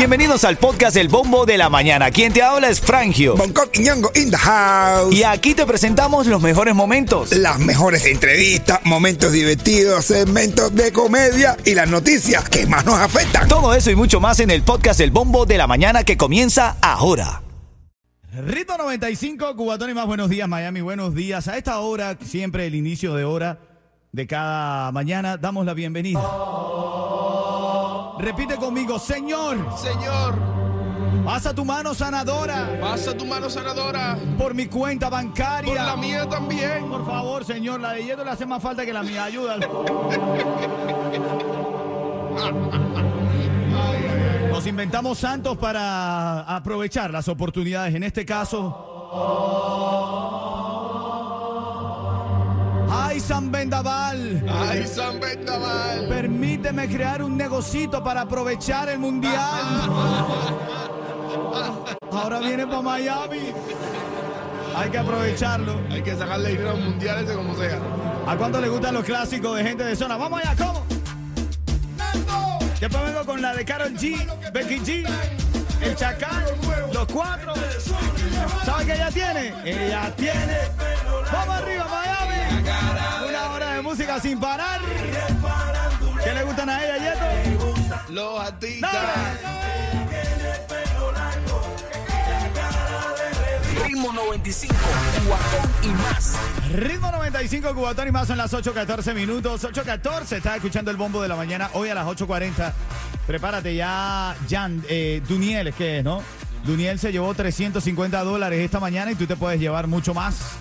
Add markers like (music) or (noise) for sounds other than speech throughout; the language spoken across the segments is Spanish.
Bienvenidos al podcast El Bombo de la Mañana. Quien te habla es Frangio. Bangkok y Ñongo in the house. Y aquí te presentamos los mejores momentos. Las mejores entrevistas, momentos divertidos, segmentos de comedia y las noticias que más nos afectan. Todo eso y mucho más en el podcast El Bombo de la Mañana que comienza ahora. Rito 95, Cubatón y más buenos días, Miami, buenos días. A esta hora, siempre el inicio de hora de cada mañana, damos la bienvenida. Repite conmigo, Señor, Señor, pasa tu mano sanadora pasa tu mano sanadora por mi cuenta bancaria. por la mía también. Por favor, Señor, la de Yeto le hace más falta que la mía. Ayúdalo. (laughs) Nos inventamos santos para aprovechar las oportunidades. En este caso. ¡Ay, San Vendaval! Ay, San Vendaval. Permíteme crear un negocito para aprovechar el mundial. Ahora viene para Miami. Hay que aprovecharlo. Hay que sacarle dinero a los mundiales de como sea. ¿A cuánto le gustan los clásicos de gente de zona? Vamos allá, ¿cómo? Después vengo con la de Carol G, Becky G, el Chacal, los cuatro. ¿Sabes qué ella tiene? Ella tiene. Vamos arriba, Miami. Una hora de música sin parar. ¿Qué le gustan a ella, Yeto? Los artistas. Ritmo 95, Cubatón y más. Ritmo 95, Cubatón y más son las 8.14 minutos. 8.14, estás escuchando el bombo de la mañana. Hoy a las 8.40. Prepárate ya, Jan, eh, Duniel, es que es, ¿no? Duniel se llevó 350 dólares esta mañana y tú te puedes llevar mucho más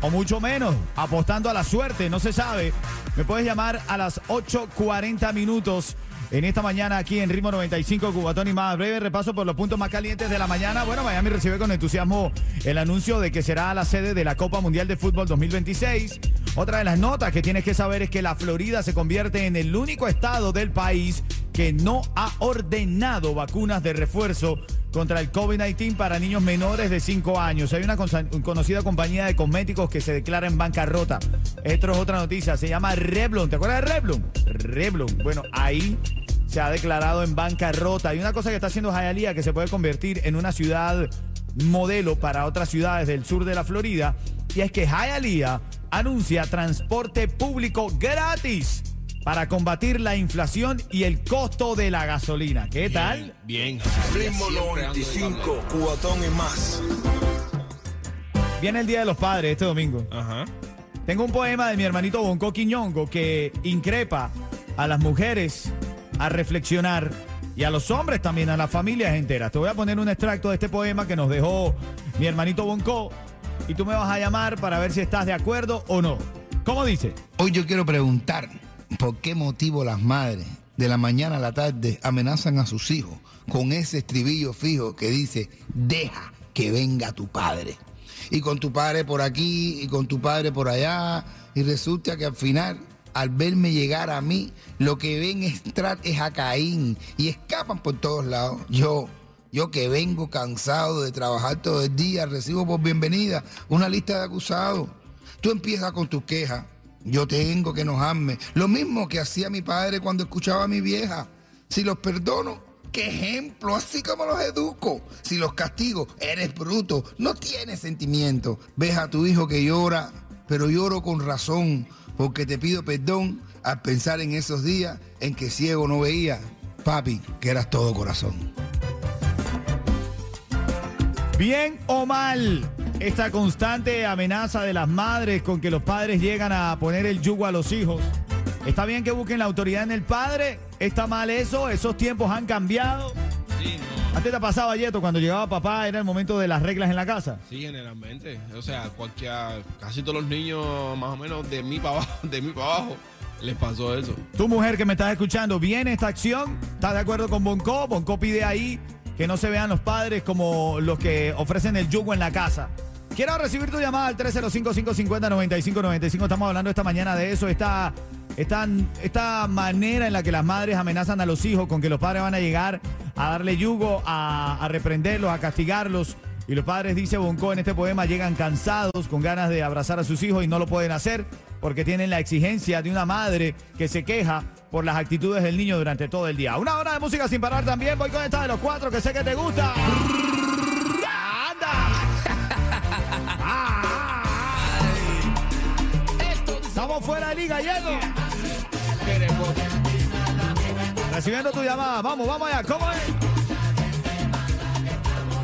o mucho menos, apostando a la suerte, no se sabe. Me puedes llamar a las 8.40 minutos en esta mañana aquí en Ritmo 95, Cubatón y más. Breve repaso por los puntos más calientes de la mañana. Bueno, Miami recibe con entusiasmo el anuncio de que será la sede de la Copa Mundial de Fútbol 2026. Otra de las notas que tienes que saber es que la Florida se convierte en el único estado del país que no ha ordenado vacunas de refuerzo contra el COVID-19 para niños menores de 5 años. Hay una conocida compañía de cosméticos que se declara en bancarrota. Esto es otra noticia, se llama Revlon. ¿Te acuerdas de Revlon? Revlon. Bueno, ahí se ha declarado en bancarrota. Hay una cosa que está haciendo Hialeah que se puede convertir en una ciudad modelo para otras ciudades del sur de la Florida. Y es que Hialeah anuncia transporte público gratis para combatir la inflación y el costo de la gasolina. ¿Qué tal? Bien. Ritmo ando de 95, Cubatón y más. Viene el Día de los Padres este domingo. Ajá. Tengo un poema de mi hermanito Bonco Quiñongo que increpa a las mujeres a reflexionar y a los hombres también, a las familias enteras. Te voy a poner un extracto de este poema que nos dejó mi hermanito Bonco y tú me vas a llamar para ver si estás de acuerdo o no. ¿Cómo dice? Hoy yo quiero preguntar por qué motivo las madres de la mañana a la tarde amenazan a sus hijos con ese estribillo fijo que dice, deja que venga tu padre. Y con tu padre por aquí y con tu padre por allá. Y resulta que al final, al verme llegar a mí, lo que ven es, es a Caín y escapan por todos lados. Yo, yo que vengo cansado de trabajar todo el día, recibo por bienvenida una lista de acusados. Tú empiezas con tus quejas. Yo tengo que enojarme. Lo mismo que hacía mi padre cuando escuchaba a mi vieja. Si los perdono, qué ejemplo, así como los educo. Si los castigo, eres bruto, no tienes sentimiento. Ves a tu hijo que llora, pero lloro con razón, porque te pido perdón al pensar en esos días en que ciego no veía. Papi, que eras todo corazón. Bien o mal, esta constante amenaza de las madres con que los padres llegan a poner el yugo a los hijos. ¿Está bien que busquen la autoridad en el padre? ¿Está mal eso? ¿Esos tiempos han cambiado? Sí, no. ¿Antes te pasaba, Yeto, cuando llegaba papá, era el momento de las reglas en la casa? Sí, generalmente. O sea, cualquier, casi todos los niños, más o menos de mí para abajo, de mí para abajo, les pasó eso. Tu mujer que me estás escuchando, ¿viene esta acción? ¿Estás de acuerdo con Bonco? Bonco pide ahí que no se vean los padres como los que ofrecen el yugo en la casa. Quiero recibir tu llamada al 305-550-9595. Estamos hablando esta mañana de eso, esta, esta, esta manera en la que las madres amenazan a los hijos con que los padres van a llegar a darle yugo, a, a reprenderlos, a castigarlos. Y los padres, dice Bonco en este poema, llegan cansados, con ganas de abrazar a sus hijos y no lo pueden hacer porque tienen la exigencia de una madre que se queja por las actitudes del niño durante todo el día. Una hora de música sin parar también. Voy con esta de los cuatro que sé que te gusta. Fuera de liga, Diego. Recibiendo tu llamada. Vamos, vamos allá. ¿Cómo es?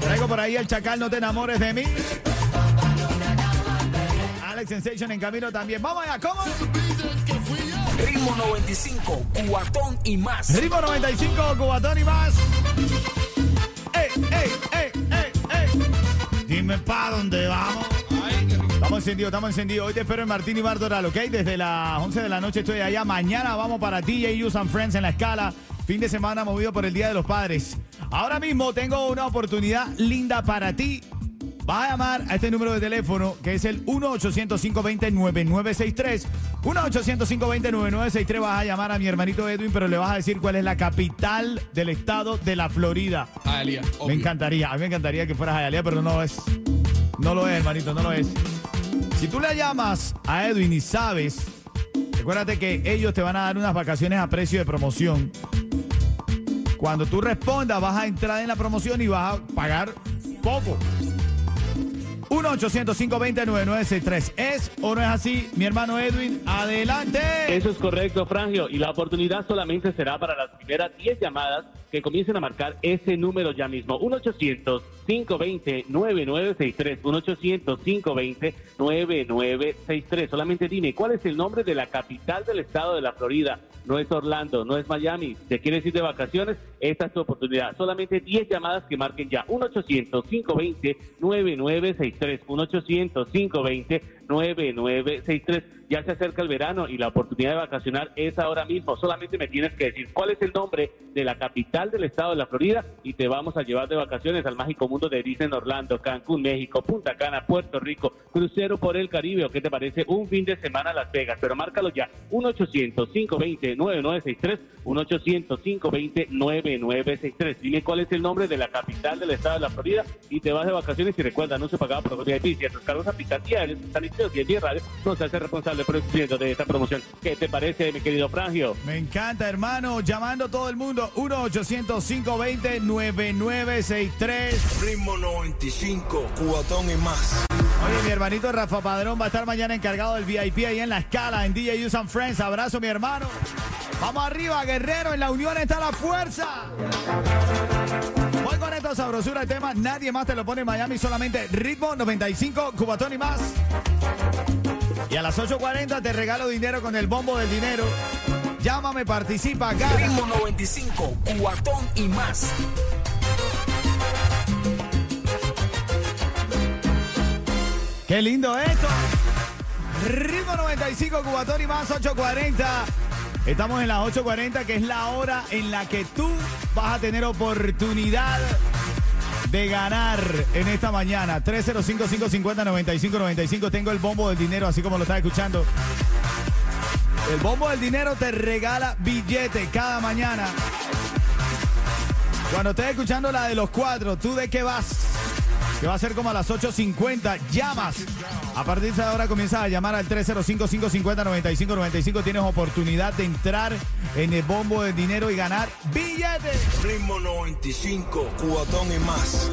Traigo por ahí el chacal, no te enamores de mí. Alex Sensation en camino también. Vamos allá, ¿cómo es? Ritmo 95, cuatón y más. Ritmo 95, Cubatón y más. ¡Ey, ey, ey, ey, ey! Dime pa' dónde vamos. Estamos encendidos, estamos encendidos. Hoy te espero en Martín y Mardoral, ¿ok? Desde las 11 de la noche estoy allá. Mañana vamos para DJ Use and Friends en la escala. Fin de semana movido por el Día de los Padres. Ahora mismo tengo una oportunidad linda para ti. Vas a llamar a este número de teléfono que es el 1-800-520-9963. 1-800-520-9963. Vas a llamar a mi hermanito Edwin, pero le vas a decir cuál es la capital del estado de la Florida. Hialeah, Me encantaría, a mí me encantaría que fueras Hialeah, pero no lo es. No lo es, hermanito, no lo es. Si tú le llamas a Edwin y sabes, recuérdate que ellos te van a dar unas vacaciones a precio de promoción. Cuando tú respondas, vas a entrar en la promoción y vas a pagar poco. 1-800-520-9963. ¿Es o no es así, mi hermano Edwin? ¡Adelante! Eso es correcto, Frangio. Y la oportunidad solamente será para las primeras 10 llamadas que comiencen a marcar ese número ya mismo. 1-800-520-9963. 1-800-520-9963. Solamente dime, ¿cuál es el nombre de la capital del estado de la Florida? No es Orlando, no es Miami. ¿Te quieres ir de vacaciones? Esta es tu oportunidad. Solamente 10 llamadas que marquen ya. 1-800-520-9963. 1-800-520-9963. Ya se acerca el verano y la oportunidad de vacacionar es ahora mismo. Solamente me tienes que decir cuál es el nombre de la capital del estado de la Florida y te vamos a llevar de vacaciones al mágico mundo de Disney Orlando, Cancún, México, Punta Cana, Puerto Rico, crucero por el Caribe o qué te parece un fin de semana a Las Vegas. Pero márcalo ya. 1-800-520-9963. 1-800-520-9963. Dime cuál es el nombre de la capital del estado de la Florida y te vas de vacaciones y recuerda, no se pagaba por VIP. Si a tus cargos están inscritos y el Radio no se hace responsable por el cumplimiento de esta promoción. ¿Qué te parece, mi querido Frangio? Me encanta, hermano. Llamando a todo el mundo. 1-800-520-9963. Ritmo 95, cuatón y más. Oye, mi hermanito Rafa Padrón va a estar mañana encargado del VIP ahí en la escala, en DJ Use and Friends. Abrazo, mi hermano. Vamos arriba, guerrero. En la unión está la fuerza. Voy con esta sabrosura de tema. Nadie más te lo pone en Miami, solamente Ritmo 95, Cubatón y más. Y a las 8.40 te regalo dinero con el bombo del dinero. Llámame, participa, gana. Ritmo 95, cuatón y más. Qué lindo esto. Ritmo 95, Cubatón y más 840. Estamos en las 8.40, que es la hora en la que tú vas a tener oportunidad de ganar en esta mañana. 305-550-9595. Tengo el bombo del dinero, así como lo estás escuchando. El bombo del dinero te regala billete cada mañana. Cuando estés escuchando la de los cuatro, ¿tú de qué vas? Que va a ser como a las 8.50. Llamas. A partir de ahora comienzas a llamar al 305-550-9595. Tienes oportunidad de entrar en el bombo del dinero y ganar billetes. Ritmo 95, cuatón y más.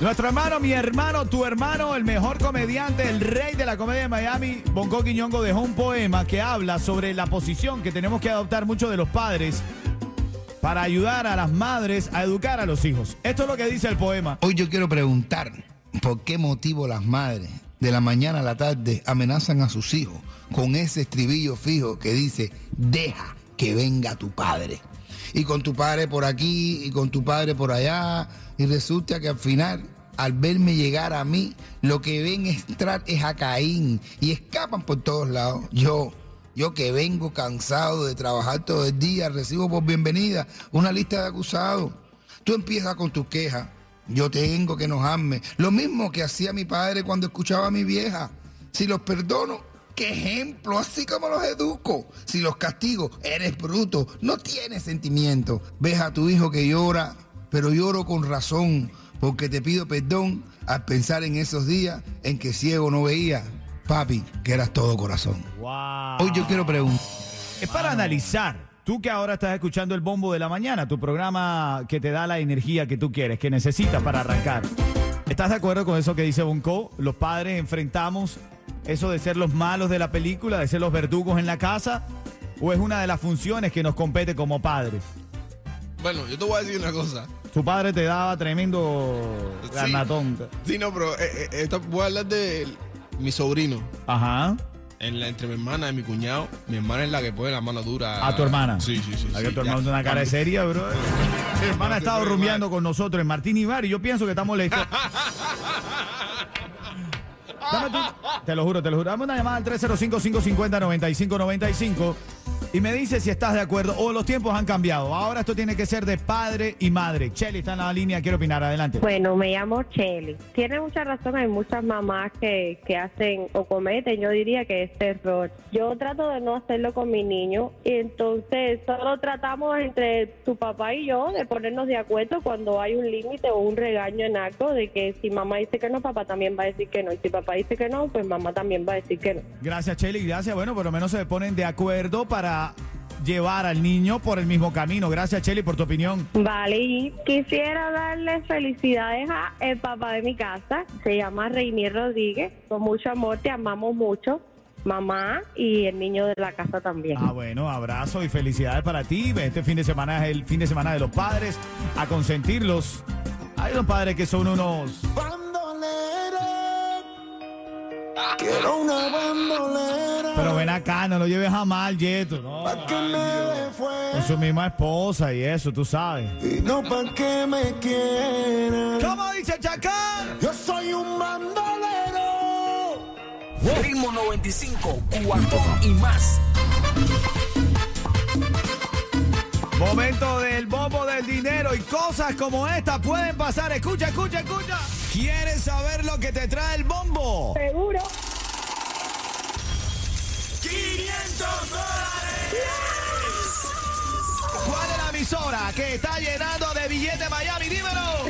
Nuestro hermano, mi hermano, tu hermano, el mejor comediante, el rey de la comedia de Miami, Bonco Quiñongo, dejó un poema que habla sobre la posición que tenemos que adoptar muchos de los padres para ayudar a las madres a educar a los hijos. Esto es lo que dice el poema. Hoy yo quiero preguntar por qué motivo las madres de la mañana a la tarde amenazan a sus hijos con ese estribillo fijo que dice, deja que venga tu padre. Y con tu padre por aquí y con tu padre por allá. Y resulta que al final, al verme llegar a mí, lo que ven entrar es a Caín y escapan por todos lados. Yo, yo que vengo cansado de trabajar todo el día, recibo por bienvenida una lista de acusados. Tú empiezas con tus quejas. Yo tengo que enojarme. Lo mismo que hacía mi padre cuando escuchaba a mi vieja. Si los perdono, qué ejemplo, así como los educo. Si los castigo, eres bruto, no tienes sentimiento. Ves a tu hijo que llora, pero lloro con razón, porque te pido perdón al pensar en esos días en que ciego no veía, papi, que eras todo corazón. Wow. Hoy yo quiero preguntar. es para analizar. Tú que ahora estás escuchando el bombo de la mañana, tu programa que te da la energía que tú quieres, que necesitas para arrancar. ¿Estás de acuerdo con eso que dice Bonco? Los padres enfrentamos eso de ser los malos de la película, de ser los verdugos en la casa, o es una de las funciones que nos compete como padres. Bueno, yo te voy a decir una cosa. Tu padre te daba tremendo Sí. garnatón. Sí, no, pero eh, eh, voy a hablar de mi sobrino. Ajá. En la, entre mi hermana y mi cuñado, mi hermana es la que pone la mano dura. ¿A tu hermana? Sí, sí, sí. ¿A sí, que tu ya. hermano tiene una cara de seria, bro? (laughs) Mi hermana ha estado mal. con nosotros en Martín Ibar y yo pienso que está molesto. (laughs) Dame tú- te lo juro, te lo juro. Dame una llamada al 305-550-9595 y me dice si estás de acuerdo o los tiempos han cambiado. Ahora esto tiene que ser de padre y madre. Chelly está en la línea, quiero opinar. Adelante. Bueno, me llamo Chelly. Tiene mucha razón, hay muchas mamás que, que hacen o cometen, yo diría que este error. Yo trato de no hacerlo con mi niño y entonces solo tratamos entre tu papá y yo de ponernos de acuerdo cuando hay un límite o un regaño en algo de que si mamá dice que no, papá también va a decir que no y si papá dice que no, pues mamá también va a decir que no. Gracias, Chelly. Gracias. Bueno, por lo menos se ponen de acuerdo para llevar al niño por el mismo camino. Gracias, Chelly, por tu opinión. Vale, y quisiera darle felicidades a el papá de mi casa, se llama Reinier Rodríguez, con mucho amor, te amamos mucho, mamá y el niño de la casa también. Ah, bueno, abrazo y felicidades para ti. Este fin de semana es el fin de semana de los padres, a consentirlos. Hay unos padres que son unos... Quiero una bandolera. Pero ven acá, no lo lleves a mal, Yeto. No, que me dé con su misma esposa y eso, tú sabes. y no pa' que me quiera. ¿Cómo dice Chacán? Yo soy un bandolero. Ritmo 95, cuatón y más. Momento del bombo del dinero y cosas como esta pueden pasar. Escucha, escucha, escucha. ¿Quieres saber lo que te trae el bombo? Seguro. 500 dólares. ¿Cuál es la emisora que está llenando de billetes Miami? Dímelo.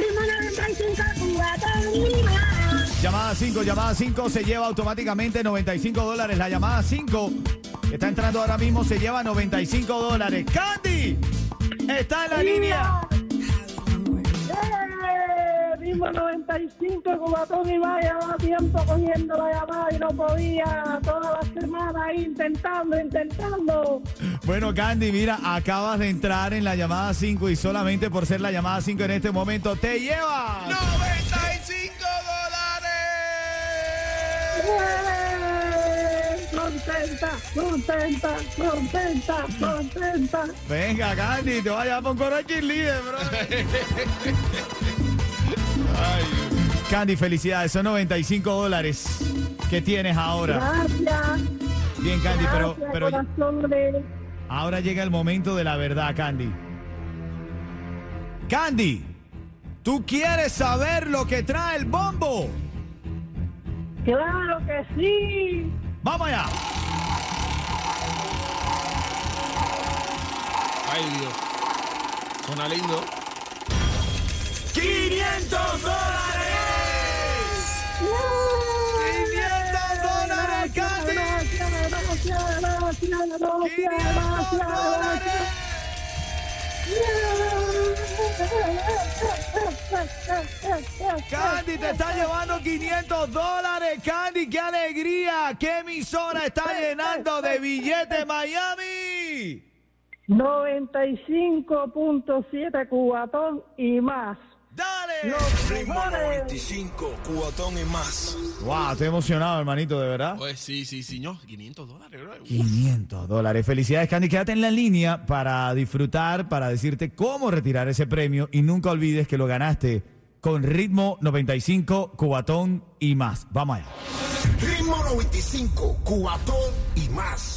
Llamada 5, llamada 5 se lleva automáticamente 95 dólares. La llamada 5 que está entrando ahora mismo se lleva 95 dólares. Candy está en la línea. Mismo 95, cubatón y más, llevaba tiempo cogiendo la llamada y no podía, toda la semana ahí intentando, intentando. Bueno, Candy, mira, acabas de entrar en la llamada 5 y solamente por ser la llamada 5 en este momento te llevas 95 dólares. Contenta, contenta, contenta, contenta. Venga, Candy, te voy a llevar por coro de cheerleader, bro. (laughs) Candy, felicidades, son 95 dólares que tienes ahora. Gracias. Bien, Candy, pero, gracias, pero ahora llega el momento de la verdad, Candy. Candy, ¿tú quieres saber lo que trae el bombo? Claro que sí. ¡Vamos allá! Ay, Dios. Suena lindo. 500 dólares. Candy te está llevando 500 dólares. Candy, qué alegría. ¿Qué emisora está llenando de billetes Miami? 95.7 cubatón y más. Ritmo 95, cuatón y más. Wow, estoy emocionado, hermanito, de verdad. Pues sí, sí, sí, no, 500 dólares, bro. 500 dólares. Felicidades, Candy. Quédate en la línea para disfrutar, para decirte cómo retirar ese premio. Y nunca olvides que lo ganaste con ritmo 95, cubatón y más. Vamos allá. Ritmo 95, cuatón y más.